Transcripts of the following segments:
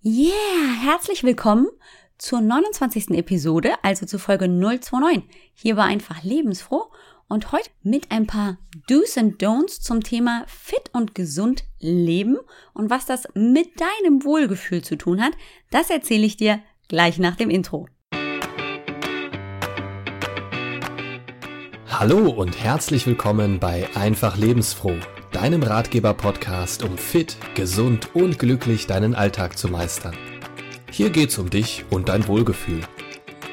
Yeah, herzlich willkommen zur 29. Episode, also zur Folge 029. Hier war einfach lebensfroh und heute mit ein paar Do's and Don'ts zum Thema fit und gesund leben und was das mit deinem Wohlgefühl zu tun hat, das erzähle ich dir gleich nach dem Intro. Hallo und herzlich willkommen bei Einfach lebensfroh deinem Ratgeber-Podcast, um fit, gesund und glücklich deinen Alltag zu meistern. Hier geht's um dich und dein Wohlgefühl.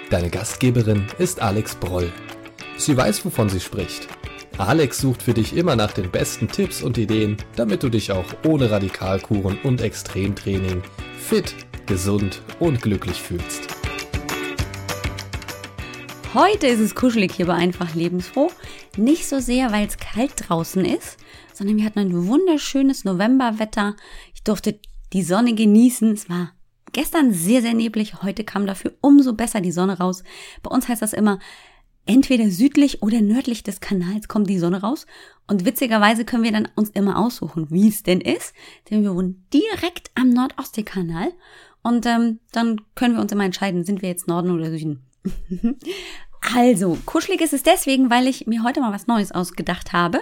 Deine Gastgeberin ist Alex Broll. Sie weiß, wovon sie spricht. Alex sucht für dich immer nach den besten Tipps und Ideen, damit du dich auch ohne Radikalkuren und Extremtraining fit, gesund und glücklich fühlst. Heute ist es kuschelig hier bei Einfach Lebensfroh. Nicht so sehr, weil es kalt draußen ist, sondern wir hatten ein wunderschönes Novemberwetter. Ich durfte die Sonne genießen. Es war gestern sehr, sehr neblig. Heute kam dafür umso besser die Sonne raus. Bei uns heißt das immer, entweder südlich oder nördlich des Kanals kommt die Sonne raus. Und witzigerweise können wir dann uns immer aussuchen, wie es denn ist. Denn wir wohnen direkt am Nordostseekanal. Und ähm, dann können wir uns immer entscheiden, sind wir jetzt Norden oder Süden. also, kuschelig ist es deswegen, weil ich mir heute mal was Neues ausgedacht habe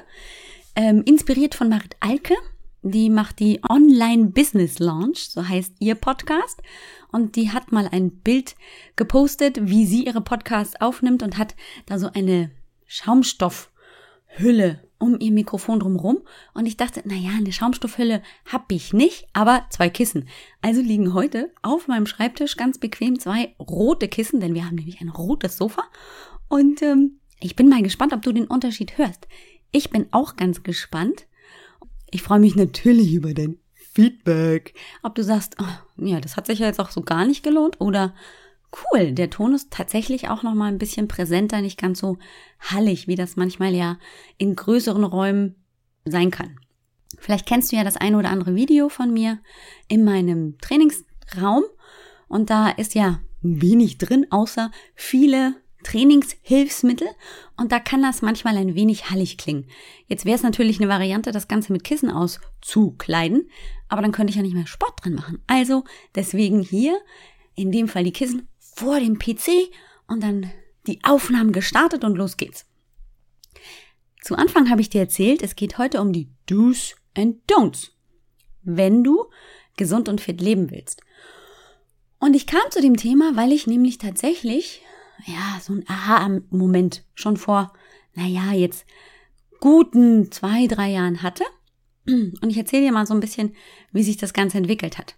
ähm, inspiriert von Marit Alke. Die macht die Online Business Launch, so heißt ihr Podcast. Und die hat mal ein Bild gepostet, wie sie ihre Podcasts aufnimmt und hat da so eine Schaumstoffhülle um ihr Mikrofon drumherum. Und ich dachte, na ja, eine Schaumstoffhülle hab ich nicht, aber zwei Kissen. Also liegen heute auf meinem Schreibtisch ganz bequem zwei rote Kissen, denn wir haben nämlich ein rotes Sofa. Und ähm, ich bin mal gespannt, ob du den Unterschied hörst. Ich bin auch ganz gespannt. Ich freue mich natürlich über dein Feedback. Ob du sagst, oh, ja, das hat sich ja jetzt auch so gar nicht gelohnt oder cool, der Ton ist tatsächlich auch noch mal ein bisschen präsenter, nicht ganz so hallig, wie das manchmal ja in größeren Räumen sein kann. Vielleicht kennst du ja das eine oder andere Video von mir in meinem Trainingsraum und da ist ja wenig drin, außer viele Trainingshilfsmittel und da kann das manchmal ein wenig hallig klingen. Jetzt wäre es natürlich eine Variante, das Ganze mit Kissen auszukleiden, aber dann könnte ich ja nicht mehr Sport drin machen. Also deswegen hier in dem Fall die Kissen vor dem PC und dann die Aufnahmen gestartet und los geht's. Zu Anfang habe ich dir erzählt, es geht heute um die Do's and Don'ts, wenn du gesund und fit leben willst. Und ich kam zu dem Thema, weil ich nämlich tatsächlich ja, so ein Aha-Moment schon vor, naja, jetzt guten zwei, drei Jahren hatte. Und ich erzähle dir mal so ein bisschen, wie sich das Ganze entwickelt hat.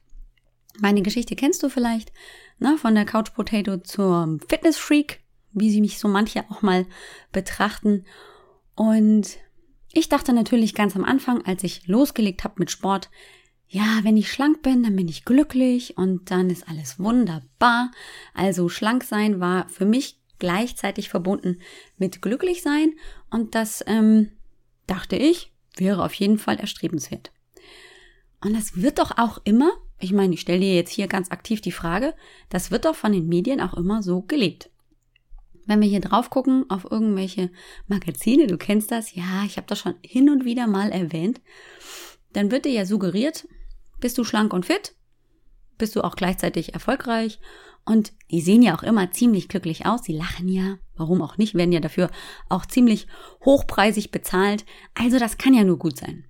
Meine Geschichte kennst du vielleicht, ne, von der Couch Potato zur Fitness Freak, wie sie mich so manche auch mal betrachten. Und ich dachte natürlich ganz am Anfang, als ich losgelegt habe mit Sport, ja, wenn ich schlank bin, dann bin ich glücklich und dann ist alles wunderbar. Also schlank sein war für mich gleichzeitig verbunden mit glücklich sein und das ähm, dachte ich wäre auf jeden Fall erstrebenswert. Und das wird doch auch immer, ich meine, ich stelle dir jetzt hier ganz aktiv die Frage, das wird doch von den Medien auch immer so gelebt. Wenn wir hier drauf gucken auf irgendwelche Magazine, du kennst das, ja, ich habe das schon hin und wieder mal erwähnt, dann wird dir ja suggeriert, bist du schlank und fit, bist du auch gleichzeitig erfolgreich? Und die sehen ja auch immer ziemlich glücklich aus, sie lachen ja, warum auch nicht, werden ja dafür auch ziemlich hochpreisig bezahlt, also das kann ja nur gut sein.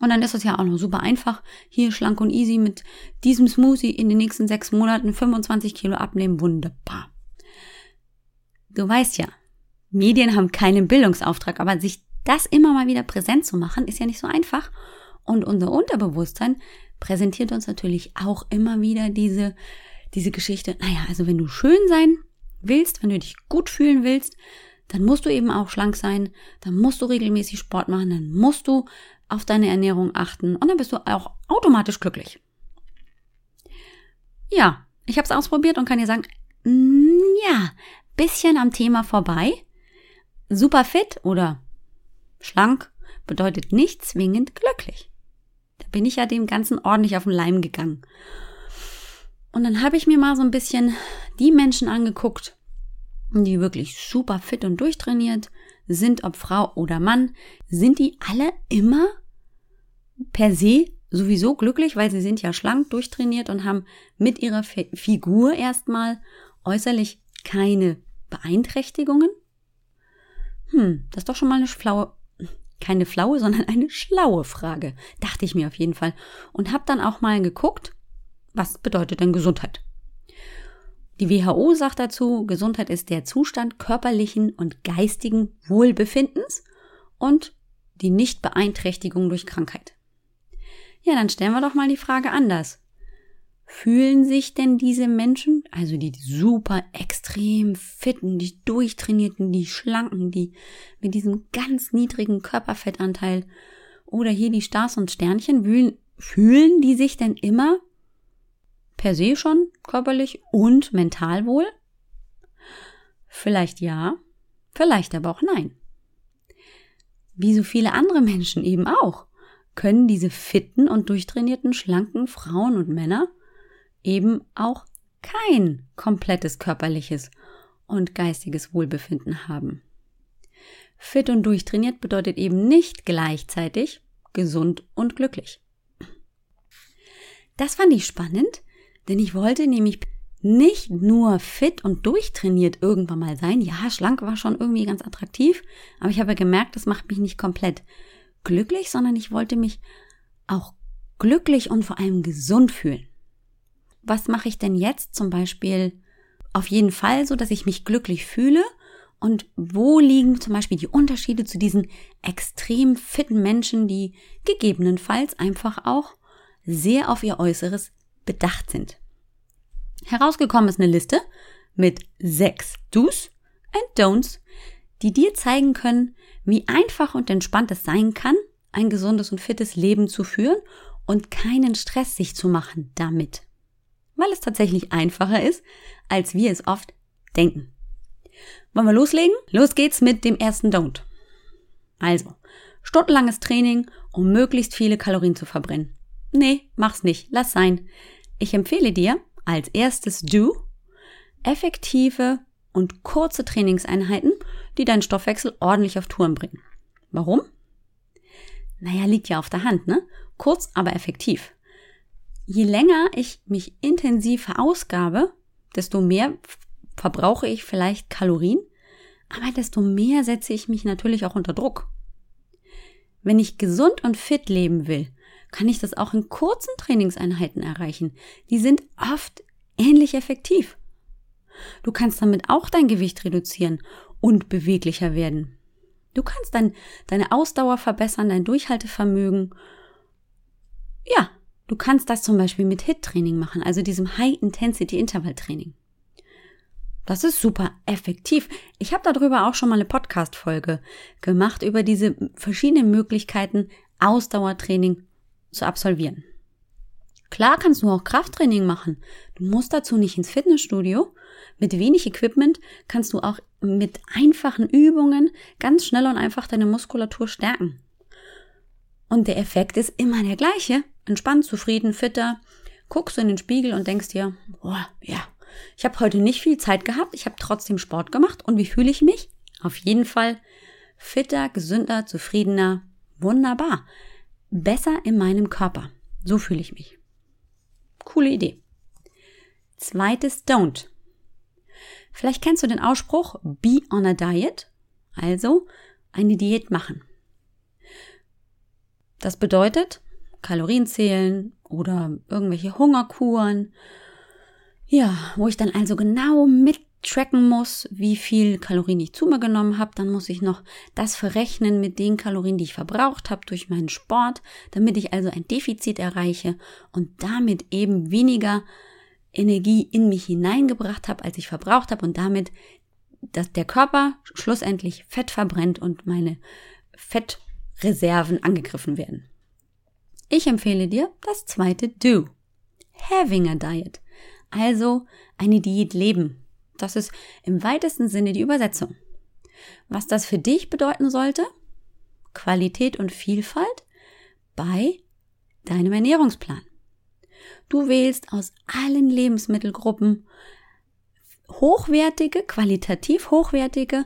Und dann ist es ja auch noch super einfach, hier schlank und easy mit diesem Smoothie in den nächsten sechs Monaten 25 Kilo abnehmen, wunderbar. Du weißt ja, Medien haben keinen Bildungsauftrag, aber sich das immer mal wieder präsent zu machen, ist ja nicht so einfach. Und unser Unterbewusstsein präsentiert uns natürlich auch immer wieder diese, diese Geschichte. Naja, also wenn du schön sein willst, wenn du dich gut fühlen willst, dann musst du eben auch schlank sein, dann musst du regelmäßig Sport machen, dann musst du auf deine Ernährung achten und dann bist du auch automatisch glücklich. Ja, ich habe es ausprobiert und kann dir sagen, mm, ja, bisschen am Thema vorbei. Super fit oder schlank bedeutet nicht zwingend glücklich bin ich ja dem Ganzen ordentlich auf den Leim gegangen. Und dann habe ich mir mal so ein bisschen die Menschen angeguckt, die wirklich super fit und durchtrainiert sind, ob Frau oder Mann, sind die alle immer per se sowieso glücklich, weil sie sind ja schlank, durchtrainiert und haben mit ihrer Figur erstmal äußerlich keine Beeinträchtigungen. Hm, das ist doch schon mal eine flaue, keine flaue, sondern eine schlaue Frage, dachte ich mir auf jeden Fall. Und habe dann auch mal geguckt, was bedeutet denn Gesundheit? Die WHO sagt dazu, Gesundheit ist der Zustand körperlichen und geistigen Wohlbefindens und die Nichtbeeinträchtigung durch Krankheit. Ja, dann stellen wir doch mal die Frage anders. Fühlen sich denn diese Menschen, also die super extrem fitten, die durchtrainierten, die schlanken, die mit diesem ganz niedrigen Körperfettanteil oder hier die Stars und Sternchen, fühlen, fühlen die sich denn immer per se schon körperlich und mental wohl? Vielleicht ja, vielleicht aber auch nein. Wie so viele andere Menschen eben auch, können diese fitten und durchtrainierten, schlanken Frauen und Männer eben auch kein komplettes körperliches und geistiges Wohlbefinden haben. Fit und durchtrainiert bedeutet eben nicht gleichzeitig gesund und glücklich. Das fand ich spannend, denn ich wollte nämlich nicht nur fit und durchtrainiert irgendwann mal sein. Ja, schlank war schon irgendwie ganz attraktiv, aber ich habe gemerkt, das macht mich nicht komplett glücklich, sondern ich wollte mich auch glücklich und vor allem gesund fühlen. Was mache ich denn jetzt zum Beispiel auf jeden Fall so, dass ich mich glücklich fühle? Und wo liegen zum Beispiel die Unterschiede zu diesen extrem fitten Menschen, die gegebenenfalls einfach auch sehr auf ihr Äußeres bedacht sind. Herausgekommen ist eine Liste mit sechs Do's and Don'ts, die dir zeigen können, wie einfach und entspannt es sein kann, ein gesundes und fittes Leben zu führen und keinen Stress sich zu machen damit. Weil es tatsächlich einfacher ist, als wir es oft denken. Wollen wir loslegen? Los geht's mit dem ersten Don't. Also, stundenlanges Training, um möglichst viele Kalorien zu verbrennen. Nee, mach's nicht, lass sein. Ich empfehle dir als erstes Do effektive und kurze Trainingseinheiten, die deinen Stoffwechsel ordentlich auf Touren bringen. Warum? Naja, liegt ja auf der Hand, ne? Kurz, aber effektiv. Je länger ich mich intensiv verausgabe, desto mehr verbrauche ich vielleicht Kalorien, aber desto mehr setze ich mich natürlich auch unter Druck. Wenn ich gesund und fit leben will, kann ich das auch in kurzen Trainingseinheiten erreichen. Die sind oft ähnlich effektiv. Du kannst damit auch dein Gewicht reduzieren und beweglicher werden. Du kannst dann deine Ausdauer verbessern, dein Durchhaltevermögen. Ja, du kannst das zum Beispiel mit HIT-Training machen, also diesem High-Intensity-Intervall-Training. Das ist super effektiv. Ich habe darüber auch schon mal eine Podcast-Folge gemacht, über diese verschiedenen Möglichkeiten, Ausdauertraining zu absolvieren. Klar kannst du auch Krafttraining machen. Du musst dazu nicht ins Fitnessstudio. Mit wenig Equipment kannst du auch mit einfachen Übungen ganz schnell und einfach deine Muskulatur stärken. Und der Effekt ist immer der gleiche. Entspannt, zufrieden, fitter. Guckst du in den Spiegel und denkst dir, boah, ja, ich habe heute nicht viel Zeit gehabt, ich habe trotzdem Sport gemacht. Und wie fühle ich mich? Auf jeden Fall fitter, gesünder, zufriedener. Wunderbar besser in meinem Körper. So fühle ich mich. Coole Idee. Zweites Don't. Vielleicht kennst du den Ausspruch Be on a Diet, also eine Diät machen. Das bedeutet Kalorien zählen oder irgendwelche Hungerkuren. Ja, wo ich dann also genau mit tracken muss, wie viel Kalorien ich zu mir genommen habe, dann muss ich noch das verrechnen mit den Kalorien, die ich verbraucht habe durch meinen Sport, damit ich also ein Defizit erreiche und damit eben weniger Energie in mich hineingebracht habe, als ich verbraucht habe und damit dass der Körper schlussendlich Fett verbrennt und meine Fettreserven angegriffen werden. Ich empfehle dir das zweite Do. Having a Diet. Also eine Diät leben. Das ist im weitesten Sinne die Übersetzung. Was das für dich bedeuten sollte? Qualität und Vielfalt bei deinem Ernährungsplan. Du wählst aus allen Lebensmittelgruppen hochwertige, qualitativ hochwertige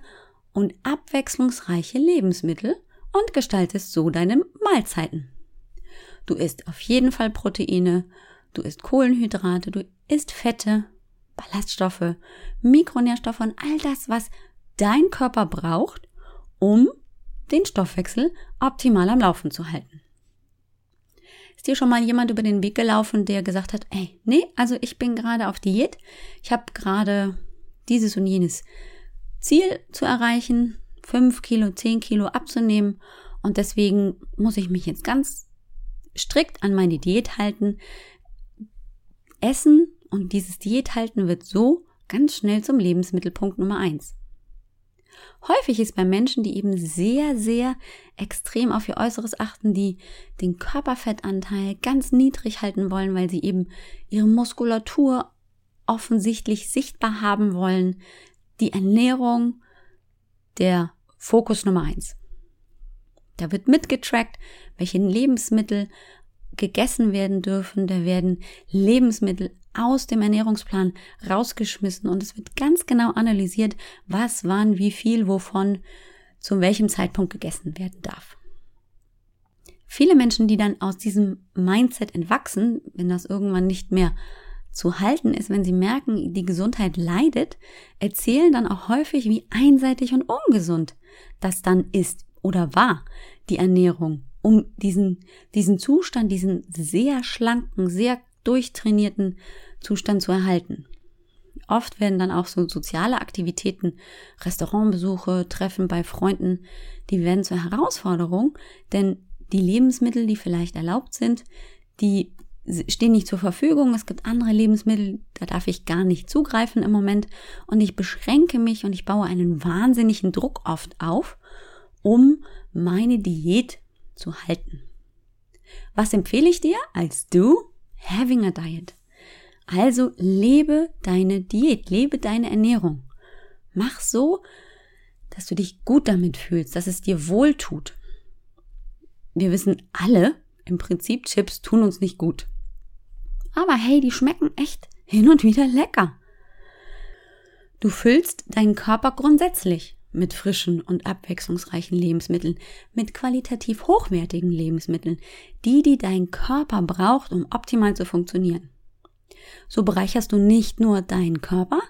und abwechslungsreiche Lebensmittel und gestaltest so deine Mahlzeiten. Du isst auf jeden Fall Proteine, du isst Kohlenhydrate, du isst Fette, Ballaststoffe, Mikronährstoffe und all das, was dein Körper braucht, um den Stoffwechsel optimal am Laufen zu halten. Ist dir schon mal jemand über den Weg gelaufen, der gesagt hat, ey, nee, also ich bin gerade auf Diät, ich habe gerade dieses und jenes Ziel zu erreichen, fünf Kilo, zehn Kilo abzunehmen und deswegen muss ich mich jetzt ganz strikt an meine Diät halten. Essen und dieses Diät halten wird so ganz schnell zum Lebensmittelpunkt Nummer eins. Häufig ist bei Menschen, die eben sehr, sehr extrem auf ihr Äußeres achten, die den Körperfettanteil ganz niedrig halten wollen, weil sie eben ihre Muskulatur offensichtlich sichtbar haben wollen, die Ernährung der Fokus Nummer eins. Da wird mitgetrackt, welche Lebensmittel gegessen werden dürfen. Da werden Lebensmittel aus dem Ernährungsplan rausgeschmissen und es wird ganz genau analysiert, was, wann, wie viel, wovon, zu welchem Zeitpunkt gegessen werden darf. Viele Menschen, die dann aus diesem Mindset entwachsen, wenn das irgendwann nicht mehr zu halten ist, wenn sie merken, die Gesundheit leidet, erzählen dann auch häufig, wie einseitig und ungesund das dann ist oder war, die Ernährung, um diesen, diesen Zustand, diesen sehr schlanken, sehr durchtrainierten Zustand zu erhalten. Oft werden dann auch so soziale Aktivitäten, Restaurantbesuche, Treffen bei Freunden, die werden zur Herausforderung, denn die Lebensmittel, die vielleicht erlaubt sind, die stehen nicht zur Verfügung. Es gibt andere Lebensmittel, da darf ich gar nicht zugreifen im Moment. Und ich beschränke mich und ich baue einen wahnsinnigen Druck oft auf, um meine Diät zu halten. Was empfehle ich dir als du? Having a diet. Also lebe deine Diät, lebe deine Ernährung. Mach so, dass du dich gut damit fühlst, dass es dir wohl tut. Wir wissen alle, im Prinzip Chips tun uns nicht gut. Aber hey, die schmecken echt hin und wieder lecker. Du füllst deinen Körper grundsätzlich mit frischen und abwechslungsreichen Lebensmitteln, mit qualitativ hochwertigen Lebensmitteln, die, die dein Körper braucht, um optimal zu funktionieren. So bereicherst du nicht nur deinen Körper,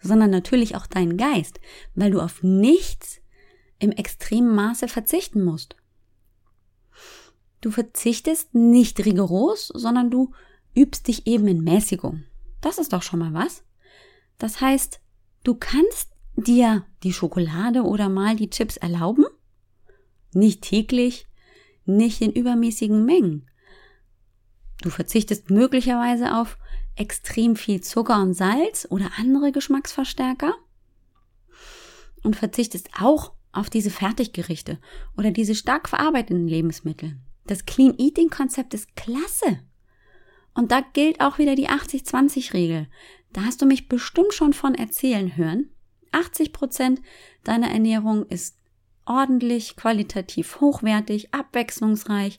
sondern natürlich auch deinen Geist, weil du auf nichts im extremen Maße verzichten musst. Du verzichtest nicht rigoros, sondern du übst dich eben in Mäßigung. Das ist doch schon mal was. Das heißt, du kannst dir die Schokolade oder mal die Chips erlauben. Nicht täglich, nicht in übermäßigen Mengen. Du verzichtest möglicherweise auf extrem viel Zucker und Salz oder andere Geschmacksverstärker und verzichtest auch auf diese Fertiggerichte oder diese stark verarbeiteten Lebensmittel. Das Clean Eating Konzept ist klasse. Und da gilt auch wieder die 80-20-Regel. Da hast du mich bestimmt schon von erzählen hören. 80 Prozent deiner Ernährung ist ordentlich, qualitativ hochwertig, abwechslungsreich,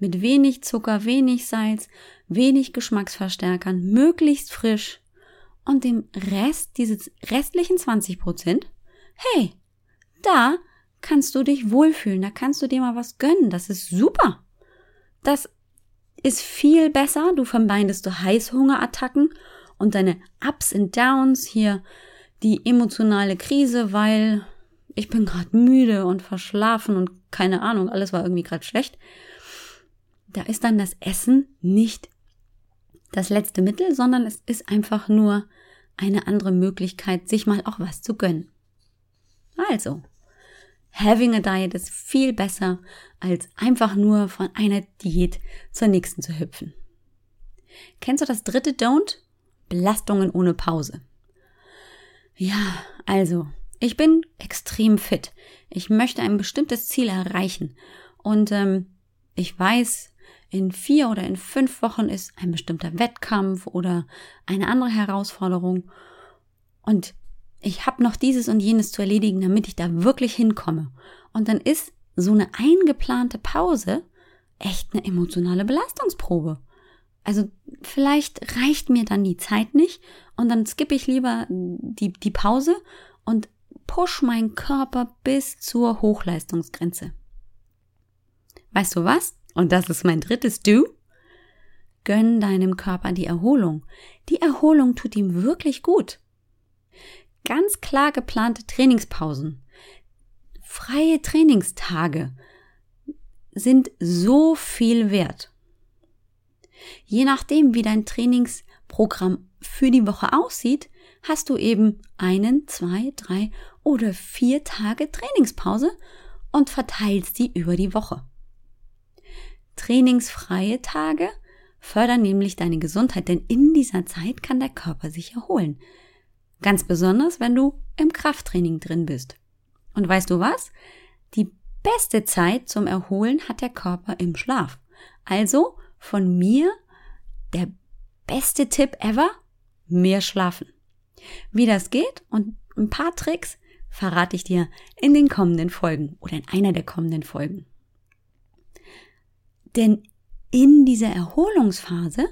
mit wenig Zucker, wenig Salz, wenig Geschmacksverstärkern, möglichst frisch und dem Rest, dieses restlichen 20 Prozent, hey, da kannst du dich wohlfühlen, da kannst du dir mal was gönnen, das ist super. Das ist viel besser. Du vermeidest du Heißhungerattacken und deine Ups und Downs hier die emotionale Krise, weil ich bin gerade müde und verschlafen und keine Ahnung, alles war irgendwie gerade schlecht. Da ist dann das Essen nicht das letzte Mittel, sondern es ist einfach nur eine andere Möglichkeit, sich mal auch was zu gönnen. Also, Having a Diet ist viel besser, als einfach nur von einer Diät zur nächsten zu hüpfen. Kennst du das dritte Don't? Belastungen ohne Pause. Ja, also, ich bin extrem fit. Ich möchte ein bestimmtes Ziel erreichen. Und ähm, ich weiß, in vier oder in fünf Wochen ist ein bestimmter Wettkampf oder eine andere Herausforderung. Und ich habe noch dieses und jenes zu erledigen, damit ich da wirklich hinkomme. Und dann ist so eine eingeplante Pause echt eine emotionale Belastungsprobe. Also vielleicht reicht mir dann die Zeit nicht und dann skippe ich lieber die, die Pause und push meinen Körper bis zur Hochleistungsgrenze. Weißt du was? Und das ist mein drittes Du. Gönn deinem Körper die Erholung. Die Erholung tut ihm wirklich gut. Ganz klar geplante Trainingspausen, freie Trainingstage sind so viel wert. Je nachdem, wie dein Trainingsprogramm für die Woche aussieht, hast du eben einen, zwei, drei oder vier Tage Trainingspause und verteilst die über die Woche. Trainingsfreie Tage fördern nämlich deine Gesundheit, denn in dieser Zeit kann der Körper sich erholen. Ganz besonders, wenn du im Krafttraining drin bist. Und weißt du was? Die beste Zeit zum Erholen hat der Körper im Schlaf. Also von mir der beste Tipp ever, mehr schlafen. Wie das geht und ein paar Tricks verrate ich dir in den kommenden Folgen oder in einer der kommenden Folgen. Denn in dieser Erholungsphase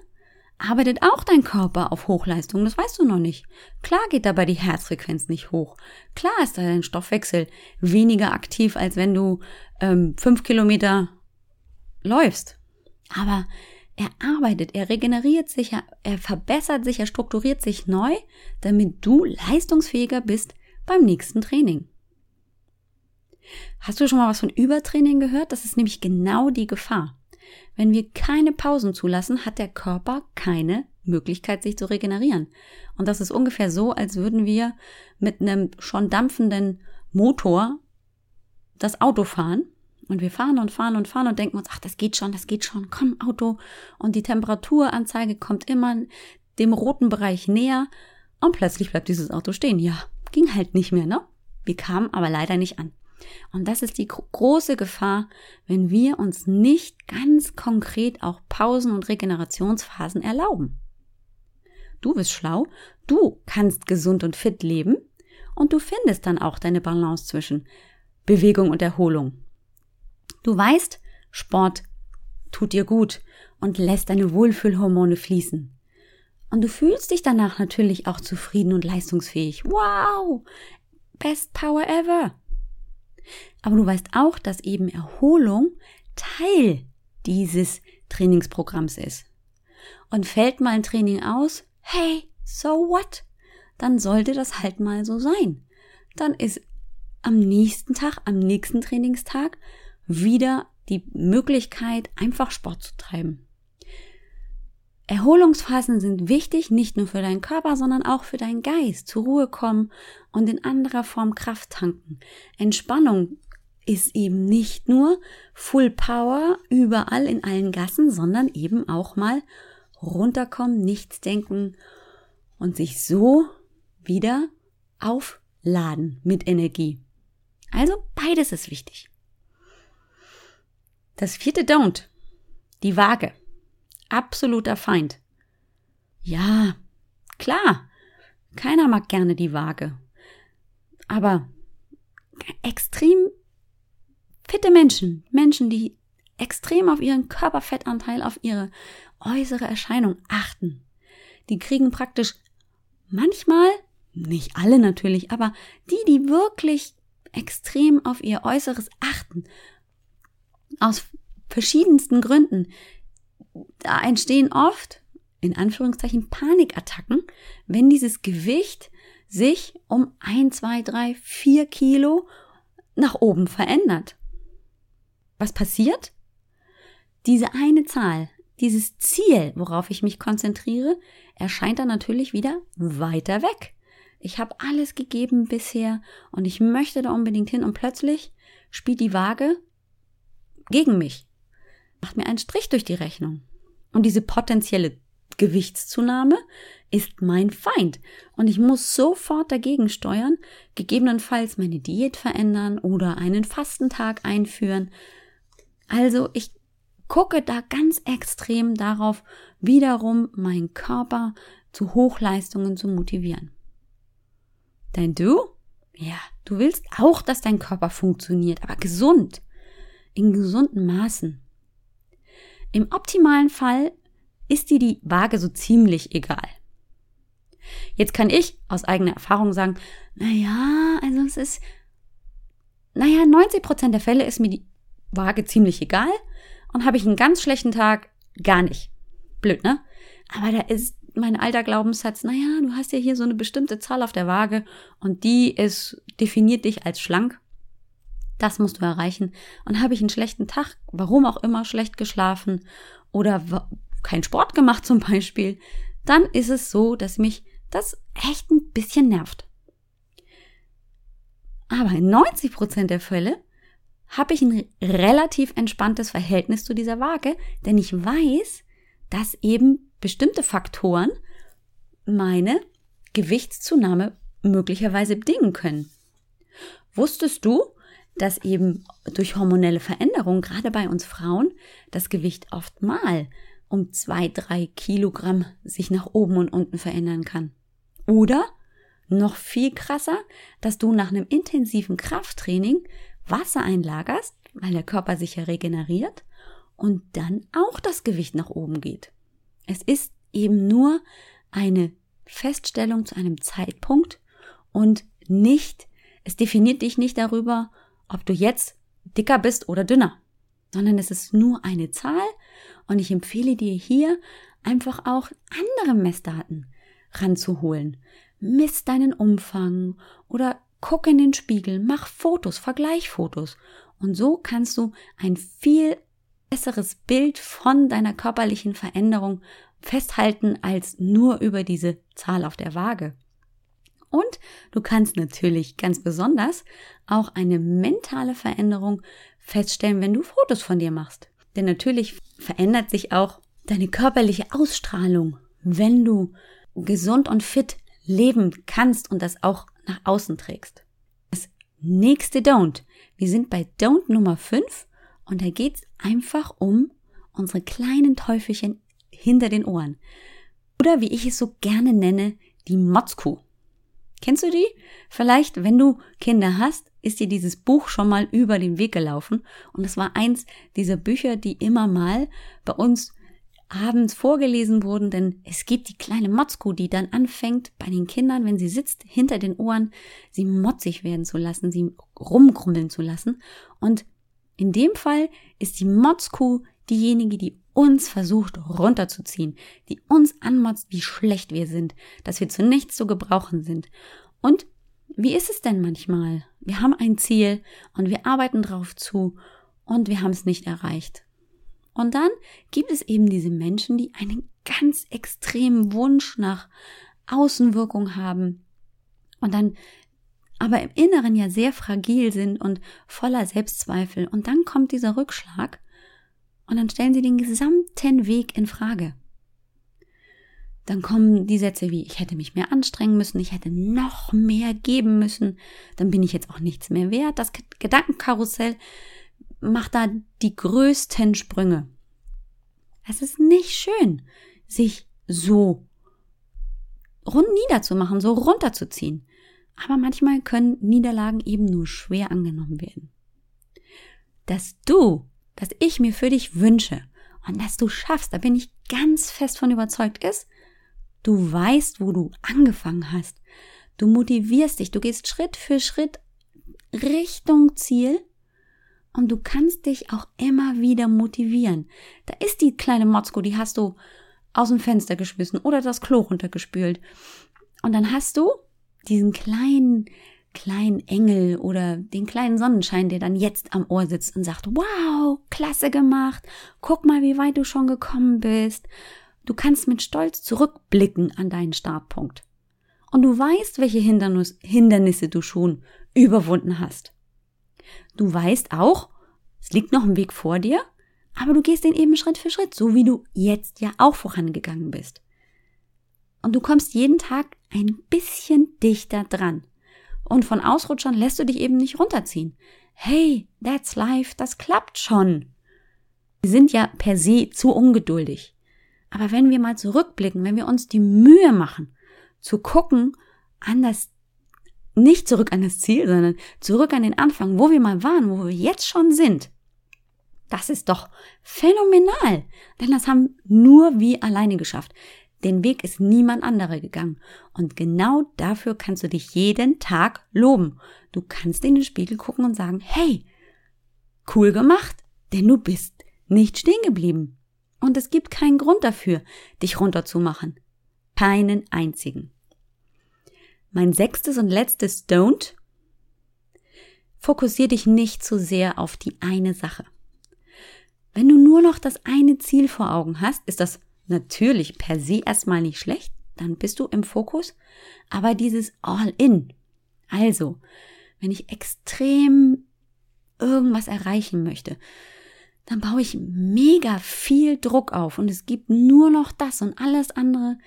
arbeitet auch dein Körper auf Hochleistung, das weißt du noch nicht. Klar geht dabei die Herzfrequenz nicht hoch. Klar ist da dein Stoffwechsel weniger aktiv, als wenn du ähm, fünf Kilometer läufst. Aber er arbeitet, er regeneriert sich, er, er verbessert sich, er strukturiert sich neu, damit du leistungsfähiger bist beim nächsten Training. Hast du schon mal was von Übertraining gehört? Das ist nämlich genau die Gefahr. Wenn wir keine Pausen zulassen, hat der Körper keine Möglichkeit, sich zu regenerieren. Und das ist ungefähr so, als würden wir mit einem schon dampfenden Motor das Auto fahren. Und wir fahren und fahren und fahren und denken uns, ach, das geht schon, das geht schon, komm, Auto. Und die Temperaturanzeige kommt immer dem roten Bereich näher. Und plötzlich bleibt dieses Auto stehen. Ja, ging halt nicht mehr, ne? Wir kamen aber leider nicht an. Und das ist die große Gefahr, wenn wir uns nicht ganz konkret auch Pausen und Regenerationsphasen erlauben. Du bist schlau, du kannst gesund und fit leben und du findest dann auch deine Balance zwischen Bewegung und Erholung. Du weißt, Sport tut dir gut und lässt deine Wohlfühlhormone fließen. Und du fühlst dich danach natürlich auch zufrieden und leistungsfähig. Wow! Best Power ever! Aber du weißt auch, dass eben Erholung Teil dieses Trainingsprogramms ist. Und fällt mal ein Training aus, hey, so what? Dann sollte das halt mal so sein. Dann ist am nächsten Tag, am nächsten Trainingstag wieder die Möglichkeit, einfach Sport zu treiben. Erholungsphasen sind wichtig, nicht nur für deinen Körper, sondern auch für deinen Geist. Zur Ruhe kommen und in anderer Form Kraft tanken. Entspannung ist eben nicht nur Full Power überall in allen Gassen, sondern eben auch mal runterkommen, nichts denken und sich so wieder aufladen mit Energie. Also beides ist wichtig. Das vierte Don't. Die Waage absoluter Feind. Ja, klar, keiner mag gerne die Waage. Aber extrem fitte Menschen, Menschen, die extrem auf ihren Körperfettanteil, auf ihre äußere Erscheinung achten, die kriegen praktisch manchmal, nicht alle natürlich, aber die, die wirklich extrem auf ihr Äußeres achten, aus verschiedensten Gründen, da entstehen oft, in Anführungszeichen, Panikattacken, wenn dieses Gewicht sich um ein, zwei, drei, vier Kilo nach oben verändert. Was passiert? Diese eine Zahl, dieses Ziel, worauf ich mich konzentriere, erscheint dann natürlich wieder weiter weg. Ich habe alles gegeben bisher und ich möchte da unbedingt hin und plötzlich spielt die Waage gegen mich macht mir einen Strich durch die Rechnung. Und diese potenzielle Gewichtszunahme ist mein Feind. Und ich muss sofort dagegen steuern, gegebenenfalls meine Diät verändern oder einen Fastentag einführen. Also ich gucke da ganz extrem darauf, wiederum meinen Körper zu Hochleistungen zu motivieren. Denn du? Ja, du willst auch, dass dein Körper funktioniert, aber gesund. In gesunden Maßen. Im optimalen Fall ist dir die Waage so ziemlich egal. Jetzt kann ich aus eigener Erfahrung sagen, na ja, also es ist, naja, 90 Prozent der Fälle ist mir die Waage ziemlich egal. Und habe ich einen ganz schlechten Tag, gar nicht. Blöd, ne? Aber da ist mein alter Glaubenssatz, naja, du hast ja hier so eine bestimmte Zahl auf der Waage und die ist, definiert dich als schlank. Das musst du erreichen. Und habe ich einen schlechten Tag, warum auch immer, schlecht geschlafen oder keinen Sport gemacht zum Beispiel, dann ist es so, dass mich das echt ein bisschen nervt. Aber in 90 Prozent der Fälle habe ich ein relativ entspanntes Verhältnis zu dieser Waage, denn ich weiß, dass eben bestimmte Faktoren meine Gewichtszunahme möglicherweise bedingen können. Wusstest du, dass eben durch hormonelle Veränderungen, gerade bei uns Frauen, das Gewicht oft mal um zwei, drei Kilogramm sich nach oben und unten verändern kann? Oder noch viel krasser, dass du nach einem intensiven Krafttraining Wasser einlagerst, weil der Körper sich ja regeneriert und dann auch das Gewicht nach oben geht. Es ist eben nur eine Feststellung zu einem Zeitpunkt und nicht, es definiert dich nicht darüber, ob du jetzt dicker bist oder dünner, sondern es ist nur eine Zahl und ich empfehle dir hier einfach auch andere Messdaten ranzuholen. Miss deinen Umfang oder guck in den Spiegel, mach Fotos, Vergleichfotos und so kannst du ein viel besseres Bild von deiner körperlichen Veränderung festhalten als nur über diese Zahl auf der Waage. Und du kannst natürlich ganz besonders auch eine mentale Veränderung feststellen, wenn du Fotos von dir machst. Denn natürlich verändert sich auch deine körperliche Ausstrahlung, wenn du gesund und fit leben kannst und das auch nach außen trägst. Das nächste Don't. Wir sind bei Don't Nummer 5 und da geht's einfach um unsere kleinen Teufelchen hinter den Ohren. Oder wie ich es so gerne nenne, die Motzkuh. Kennst du die? Vielleicht, wenn du Kinder hast, ist dir dieses Buch schon mal über den Weg gelaufen. Und es war eins dieser Bücher, die immer mal bei uns abends vorgelesen wurden, denn es gibt die kleine Motzkuh, die dann anfängt, bei den Kindern, wenn sie sitzt, hinter den Ohren, sie motzig werden zu lassen, sie rumkrummeln zu lassen. Und in dem Fall ist die Motzkuh diejenige, die uns versucht runterzuziehen, die uns anmotzt, wie schlecht wir sind, dass wir zu nichts zu gebrauchen sind. Und wie ist es denn manchmal? Wir haben ein Ziel und wir arbeiten drauf zu und wir haben es nicht erreicht. Und dann gibt es eben diese Menschen, die einen ganz extremen Wunsch nach Außenwirkung haben und dann aber im Inneren ja sehr fragil sind und voller Selbstzweifel. Und dann kommt dieser Rückschlag und dann stellen sie den gesamten Weg in Frage. Dann kommen die Sätze wie, ich hätte mich mehr anstrengen müssen, ich hätte noch mehr geben müssen, dann bin ich jetzt auch nichts mehr wert. Das Gedankenkarussell macht da die größten Sprünge. Es ist nicht schön, sich so rund niederzumachen, so runterzuziehen. Aber manchmal können Niederlagen eben nur schwer angenommen werden. Dass du das ich mir für dich wünsche und dass du schaffst, da bin ich ganz fest von überzeugt, ist, du weißt, wo du angefangen hast. Du motivierst dich, du gehst Schritt für Schritt Richtung Ziel und du kannst dich auch immer wieder motivieren. Da ist die kleine Motzko, die hast du aus dem Fenster geschmissen oder das Klo runtergespült. Und dann hast du diesen kleinen kleinen Engel oder den kleinen Sonnenschein, der dann jetzt am Ohr sitzt und sagt, wow, klasse gemacht, guck mal, wie weit du schon gekommen bist. Du kannst mit Stolz zurückblicken an deinen Startpunkt. Und du weißt, welche Hindernis, Hindernisse du schon überwunden hast. Du weißt auch, es liegt noch ein Weg vor dir, aber du gehst den eben Schritt für Schritt, so wie du jetzt ja auch vorangegangen bist. Und du kommst jeden Tag ein bisschen dichter dran. Und von Ausrutschern lässt du dich eben nicht runterziehen. Hey, that's life, das klappt schon. Wir sind ja per se zu ungeduldig. Aber wenn wir mal zurückblicken, wenn wir uns die Mühe machen, zu gucken, an das, nicht zurück an das Ziel, sondern zurück an den Anfang, wo wir mal waren, wo wir jetzt schon sind, das ist doch phänomenal. Denn das haben nur wir alleine geschafft. Den Weg ist niemand anderer gegangen. Und genau dafür kannst du dich jeden Tag loben. Du kannst in den Spiegel gucken und sagen, hey, cool gemacht, denn du bist nicht stehen geblieben. Und es gibt keinen Grund dafür, dich runterzumachen. Keinen einzigen. Mein sechstes und letztes Don't. Fokussier dich nicht zu sehr auf die eine Sache. Wenn du nur noch das eine Ziel vor Augen hast, ist das natürlich per se erstmal nicht schlecht, dann bist du im Fokus, aber dieses All-in. Also, wenn ich extrem irgendwas erreichen möchte, dann baue ich mega viel Druck auf und es gibt nur noch das und alles andere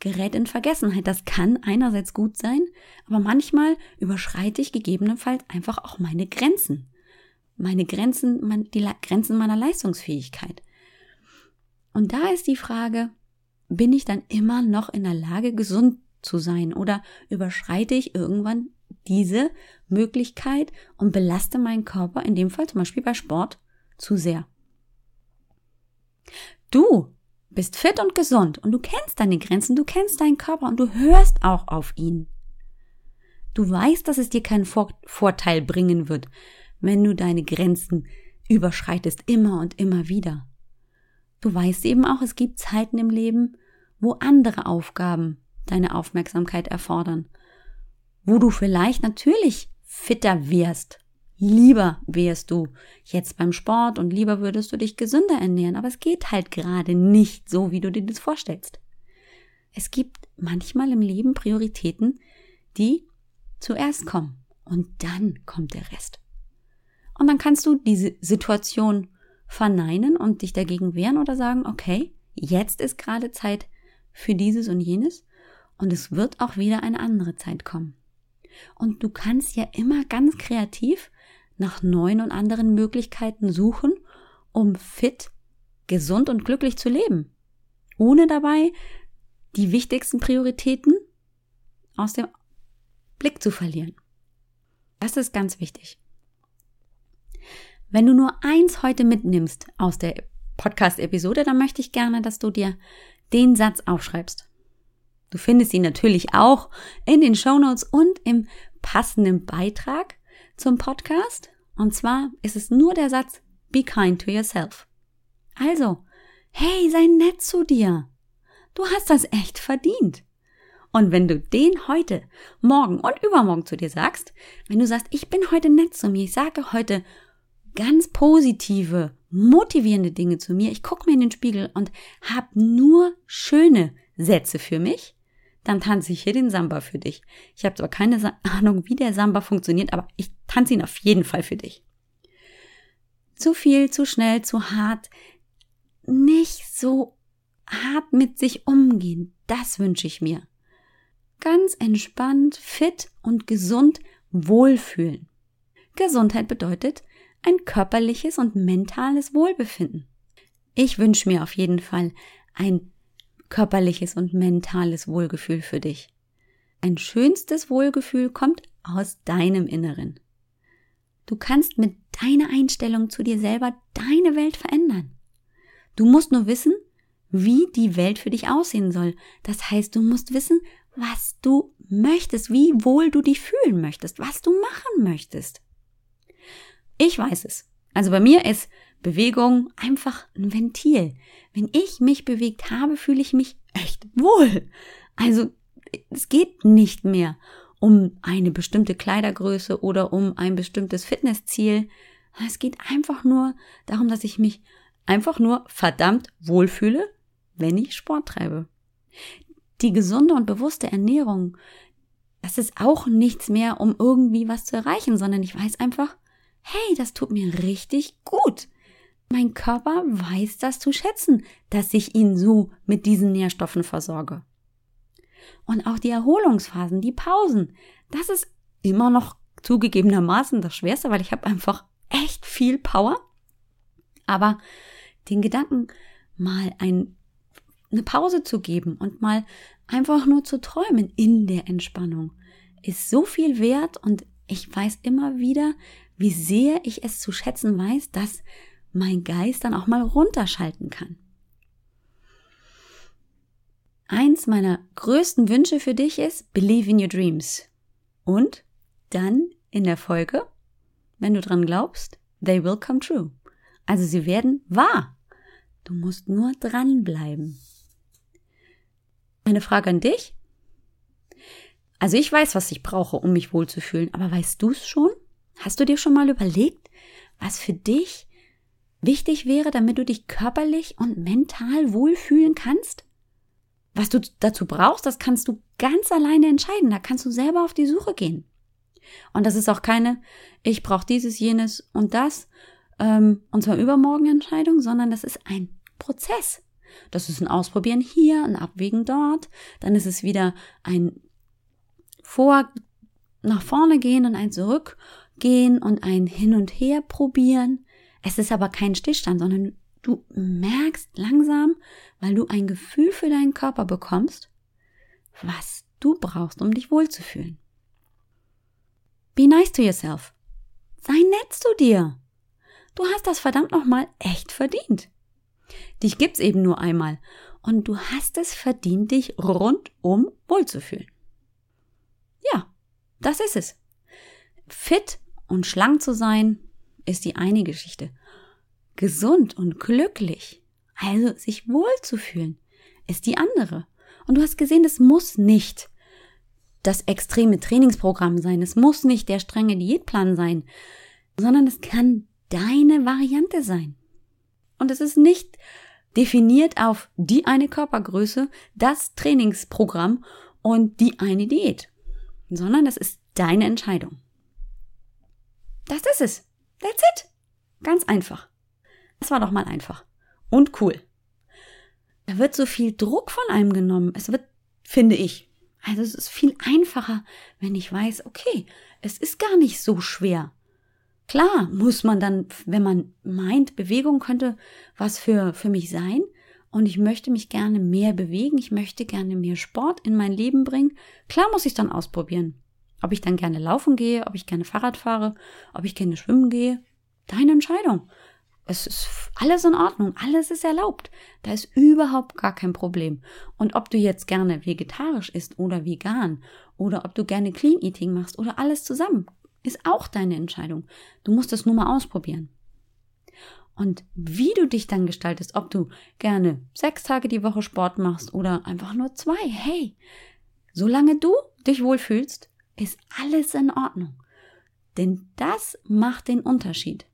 gerät in Vergessenheit. Das kann einerseits gut sein, aber manchmal überschreite ich gegebenenfalls einfach auch meine Grenzen. Meine Grenzen, die Grenzen meiner Leistungsfähigkeit. Und da ist die Frage, bin ich dann immer noch in der Lage, gesund zu sein oder überschreite ich irgendwann diese Möglichkeit und belaste meinen Körper, in dem Fall zum Beispiel bei Sport, zu sehr. Du bist fit und gesund und du kennst deine Grenzen, du kennst deinen Körper und du hörst auch auf ihn. Du weißt, dass es dir keinen Vor Vorteil bringen wird, wenn du deine Grenzen überschreitest immer und immer wieder. Du weißt eben auch, es gibt Zeiten im Leben, wo andere Aufgaben deine Aufmerksamkeit erfordern, wo du vielleicht natürlich fitter wirst, lieber wärst du jetzt beim Sport und lieber würdest du dich gesünder ernähren, aber es geht halt gerade nicht so, wie du dir das vorstellst. Es gibt manchmal im Leben Prioritäten, die zuerst kommen und dann kommt der Rest. Und dann kannst du diese Situation verneinen und dich dagegen wehren oder sagen, okay, jetzt ist gerade Zeit für dieses und jenes und es wird auch wieder eine andere Zeit kommen. Und du kannst ja immer ganz kreativ nach neuen und anderen Möglichkeiten suchen, um fit, gesund und glücklich zu leben, ohne dabei die wichtigsten Prioritäten aus dem Blick zu verlieren. Das ist ganz wichtig. Wenn du nur eins heute mitnimmst aus der Podcast-Episode, dann möchte ich gerne, dass du dir den Satz aufschreibst. Du findest ihn natürlich auch in den Shownotes und im passenden Beitrag zum Podcast. Und zwar ist es nur der Satz Be kind to yourself. Also, hey, sei nett zu dir. Du hast das echt verdient. Und wenn du den heute, morgen und übermorgen zu dir sagst, wenn du sagst, ich bin heute nett zu mir, ich sage heute ganz positive, motivierende Dinge zu mir, ich gucke mir in den Spiegel und habe nur schöne Sätze für mich, dann tanze ich hier den Samba für dich. Ich habe zwar keine Ahnung, wie der Samba funktioniert, aber ich tanze ihn auf jeden Fall für dich. Zu viel, zu schnell, zu hart, nicht so hart mit sich umgehen, das wünsche ich mir. Ganz entspannt, fit und gesund wohlfühlen. Gesundheit bedeutet ein körperliches und mentales Wohlbefinden. Ich wünsche mir auf jeden Fall ein körperliches und mentales Wohlgefühl für dich. Ein schönstes Wohlgefühl kommt aus deinem Inneren. Du kannst mit deiner Einstellung zu dir selber deine Welt verändern. Du musst nur wissen, wie die Welt für dich aussehen soll. Das heißt, du musst wissen, was du möchtest, wie wohl du dich fühlen möchtest, was du machen möchtest. Ich weiß es. Also bei mir ist Bewegung einfach ein Ventil. Wenn ich mich bewegt habe, fühle ich mich echt wohl. Also es geht nicht mehr um eine bestimmte Kleidergröße oder um ein bestimmtes Fitnessziel. Es geht einfach nur darum, dass ich mich einfach nur verdammt wohlfühle, wenn ich Sport treibe. Die gesunde und bewusste Ernährung, das ist auch nichts mehr, um irgendwie was zu erreichen, sondern ich weiß einfach, hey, das tut mir richtig gut. Mein Körper weiß das zu schätzen, dass ich ihn so mit diesen Nährstoffen versorge. Und auch die Erholungsphasen, die Pausen, das ist immer noch zugegebenermaßen das Schwerste, weil ich habe einfach echt viel Power. Aber den Gedanken, mal ein, eine Pause zu geben und mal einfach nur zu träumen in der Entspannung, ist so viel wert und ich weiß immer wieder, wie sehr ich es zu schätzen weiß, dass mein Geist dann auch mal runterschalten kann. Eins meiner größten Wünsche für dich ist, believe in your dreams. Und dann in der Folge, wenn du dran glaubst, they will come true. Also sie werden wahr. Du musst nur dranbleiben. Eine Frage an dich. Also ich weiß, was ich brauche, um mich wohlzufühlen, aber weißt du es schon? Hast du dir schon mal überlegt, was für dich wichtig wäre, damit du dich körperlich und mental wohlfühlen kannst? Was du dazu brauchst, das kannst du ganz alleine entscheiden. Da kannst du selber auf die Suche gehen. Und das ist auch keine, ich brauche dieses, jenes und das, ähm, und zwar übermorgen Entscheidung, sondern das ist ein Prozess. Das ist ein Ausprobieren hier, ein Abwägen dort. Dann ist es wieder ein Vor, nach vorne gehen und ein Zurückgehen und ein Hin und Her probieren. Es ist aber kein Stillstand, sondern du merkst langsam, weil du ein Gefühl für deinen Körper bekommst, was du brauchst, um dich wohlzufühlen. Be nice to yourself. Sei nett zu dir. Du hast das verdammt nochmal echt verdient. Dich gibt's eben nur einmal und du hast es verdient, dich rundum wohlzufühlen. Ja, das ist es. Fit und schlank zu sein ist die eine Geschichte. Gesund und glücklich, also sich wohlzufühlen, ist die andere. Und du hast gesehen, es muss nicht das extreme Trainingsprogramm sein. Es muss nicht der strenge Diätplan sein, sondern es kann deine Variante sein. Und es ist nicht definiert auf die eine Körpergröße, das Trainingsprogramm und die eine Diät, sondern das ist deine Entscheidung. Das ist es. That's it. Ganz einfach. Das war doch mal einfach. Und cool. Da wird so viel Druck von einem genommen. Es wird, finde ich, also es ist viel einfacher, wenn ich weiß, okay, es ist gar nicht so schwer. Klar muss man dann, wenn man meint, Bewegung könnte was für, für mich sein und ich möchte mich gerne mehr bewegen, ich möchte gerne mehr Sport in mein Leben bringen, klar muss ich dann ausprobieren. Ob ich dann gerne laufen gehe, ob ich gerne Fahrrad fahre, ob ich gerne schwimmen gehe, deine Entscheidung. Es ist alles in Ordnung, alles ist erlaubt. Da ist überhaupt gar kein Problem. Und ob du jetzt gerne vegetarisch isst oder vegan oder ob du gerne Clean Eating machst oder alles zusammen, ist auch deine Entscheidung. Du musst es nur mal ausprobieren. Und wie du dich dann gestaltest, ob du gerne sechs Tage die Woche Sport machst oder einfach nur zwei, hey, solange du dich wohlfühlst, ist alles in Ordnung. Denn das macht den Unterschied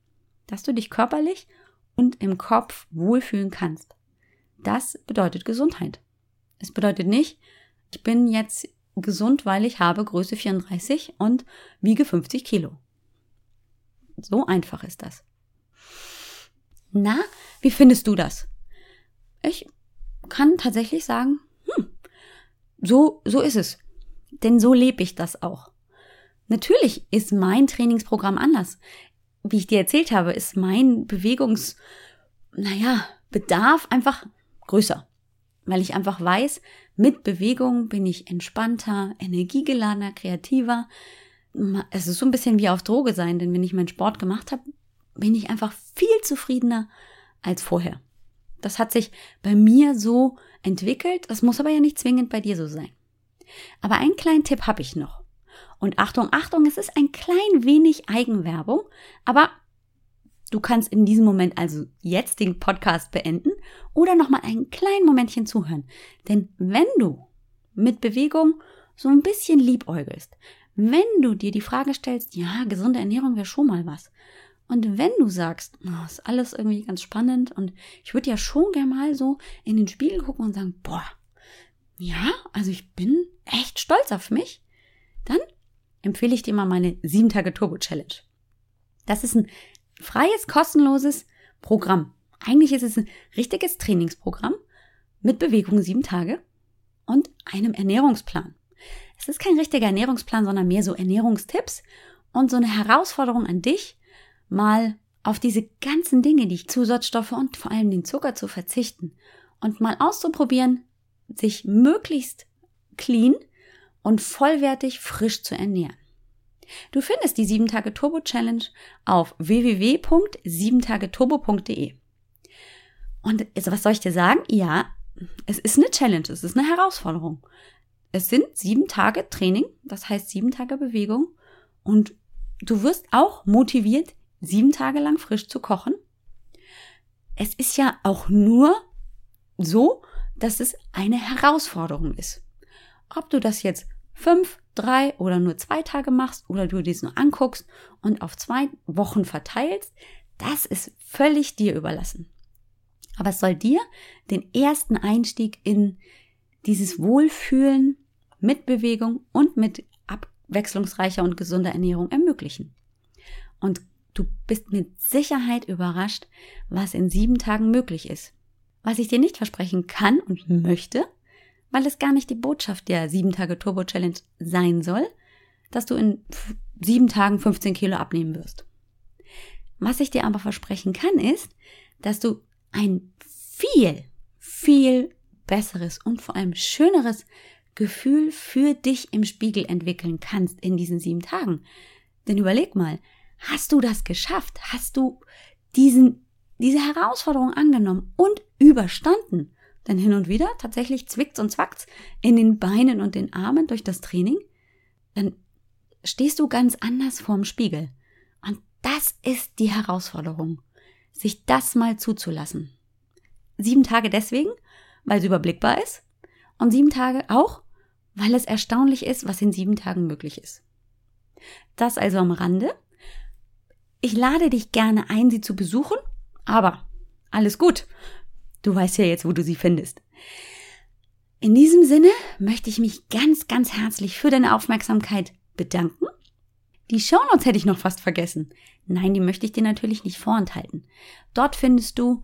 dass du dich körperlich und im Kopf wohlfühlen kannst. Das bedeutet Gesundheit. Es bedeutet nicht, ich bin jetzt gesund, weil ich habe Größe 34 und wiege 50 Kilo. So einfach ist das. Na, wie findest du das? Ich kann tatsächlich sagen, hm, so, so ist es. Denn so lebe ich das auch. Natürlich ist mein Trainingsprogramm anders wie ich dir erzählt habe, ist mein Bewegungs, naja, Bedarf einfach größer. Weil ich einfach weiß, mit Bewegung bin ich entspannter, energiegeladener, kreativer. Es ist so ein bisschen wie auf Droge sein, denn wenn ich meinen Sport gemacht habe, bin ich einfach viel zufriedener als vorher. Das hat sich bei mir so entwickelt, das muss aber ja nicht zwingend bei dir so sein. Aber einen kleinen Tipp habe ich noch. Und Achtung, Achtung, es ist ein klein wenig Eigenwerbung, aber du kannst in diesem Moment also jetzt den Podcast beenden oder nochmal ein klein Momentchen zuhören. Denn wenn du mit Bewegung so ein bisschen liebäugelst, wenn du dir die Frage stellst, ja, gesunde Ernährung wäre schon mal was. Und wenn du sagst, oh, ist alles irgendwie ganz spannend und ich würde ja schon gern mal so in den Spiegel gucken und sagen, boah, ja, also ich bin echt stolz auf mich, dann empfehle ich dir mal meine 7 Tage Turbo Challenge. Das ist ein freies, kostenloses Programm. Eigentlich ist es ein richtiges Trainingsprogramm mit Bewegung sieben Tage und einem Ernährungsplan. Es ist kein richtiger Ernährungsplan, sondern mehr so Ernährungstipps und so eine Herausforderung an dich, mal auf diese ganzen Dinge, die Zusatzstoffe und vor allem den Zucker zu verzichten und mal auszuprobieren, sich möglichst clean und vollwertig frisch zu ernähren. Du findest die 7 Tage Turbo Challenge auf www.7tageturbo.de. Und also was soll ich dir sagen? Ja, es ist eine Challenge, es ist eine Herausforderung. Es sind sieben Tage Training, das heißt sieben Tage Bewegung und du wirst auch motiviert, sieben Tage lang frisch zu kochen. es ist ja auch nur so, dass es eine Herausforderung ist. Ob du das jetzt fünf, drei oder nur zwei Tage machst oder du dies nur anguckst und auf zwei Wochen verteilst, das ist völlig dir überlassen. Aber es soll dir den ersten Einstieg in dieses Wohlfühlen mit Bewegung und mit abwechslungsreicher und gesunder Ernährung ermöglichen. Und du bist mit Sicherheit überrascht, was in sieben Tagen möglich ist. Was ich dir nicht versprechen kann und möchte, weil es gar nicht die Botschaft der sieben Tage Turbo Challenge sein soll, dass du in sieben Tagen 15 Kilo abnehmen wirst. Was ich dir aber versprechen kann, ist, dass du ein viel, viel besseres und vor allem schöneres Gefühl für dich im Spiegel entwickeln kannst in diesen sieben Tagen. Denn überleg mal, hast du das geschafft? Hast du diesen, diese Herausforderung angenommen und überstanden? Denn hin und wieder tatsächlich zwickt's und zwackt's in den Beinen und den Armen durch das Training. Dann stehst du ganz anders vorm Spiegel. Und das ist die Herausforderung, sich das mal zuzulassen. Sieben Tage deswegen, weil es überblickbar ist. Und sieben Tage auch, weil es erstaunlich ist, was in sieben Tagen möglich ist. Das also am Rande. Ich lade dich gerne ein, sie zu besuchen, aber alles gut. Du weißt ja jetzt, wo du sie findest. In diesem Sinne möchte ich mich ganz, ganz herzlich für deine Aufmerksamkeit bedanken. Die Shownotes hätte ich noch fast vergessen. Nein, die möchte ich dir natürlich nicht vorenthalten. Dort findest du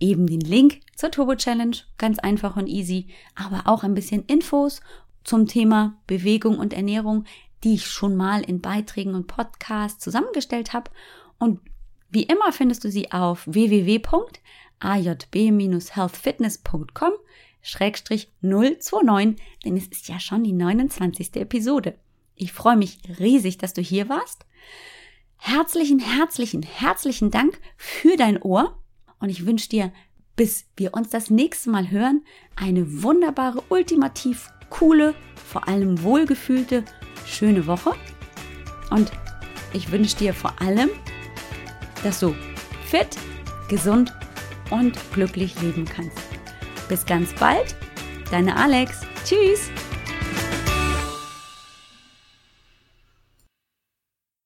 eben den Link zur Turbo Challenge, ganz einfach und easy, aber auch ein bisschen Infos zum Thema Bewegung und Ernährung, die ich schon mal in Beiträgen und Podcasts zusammengestellt habe. Und wie immer findest du sie auf www.ajb-healthfitness.com Schrägstrich 029, denn es ist ja schon die 29. Episode. Ich freue mich riesig, dass du hier warst. Herzlichen, herzlichen, herzlichen Dank für dein Ohr und ich wünsche dir, bis wir uns das nächste Mal hören, eine wunderbare, ultimativ coole, vor allem wohlgefühlte, schöne Woche. Und ich wünsche dir vor allem, dass du fit, gesund und glücklich leben kannst. Bis ganz bald, deine Alex. Tschüss.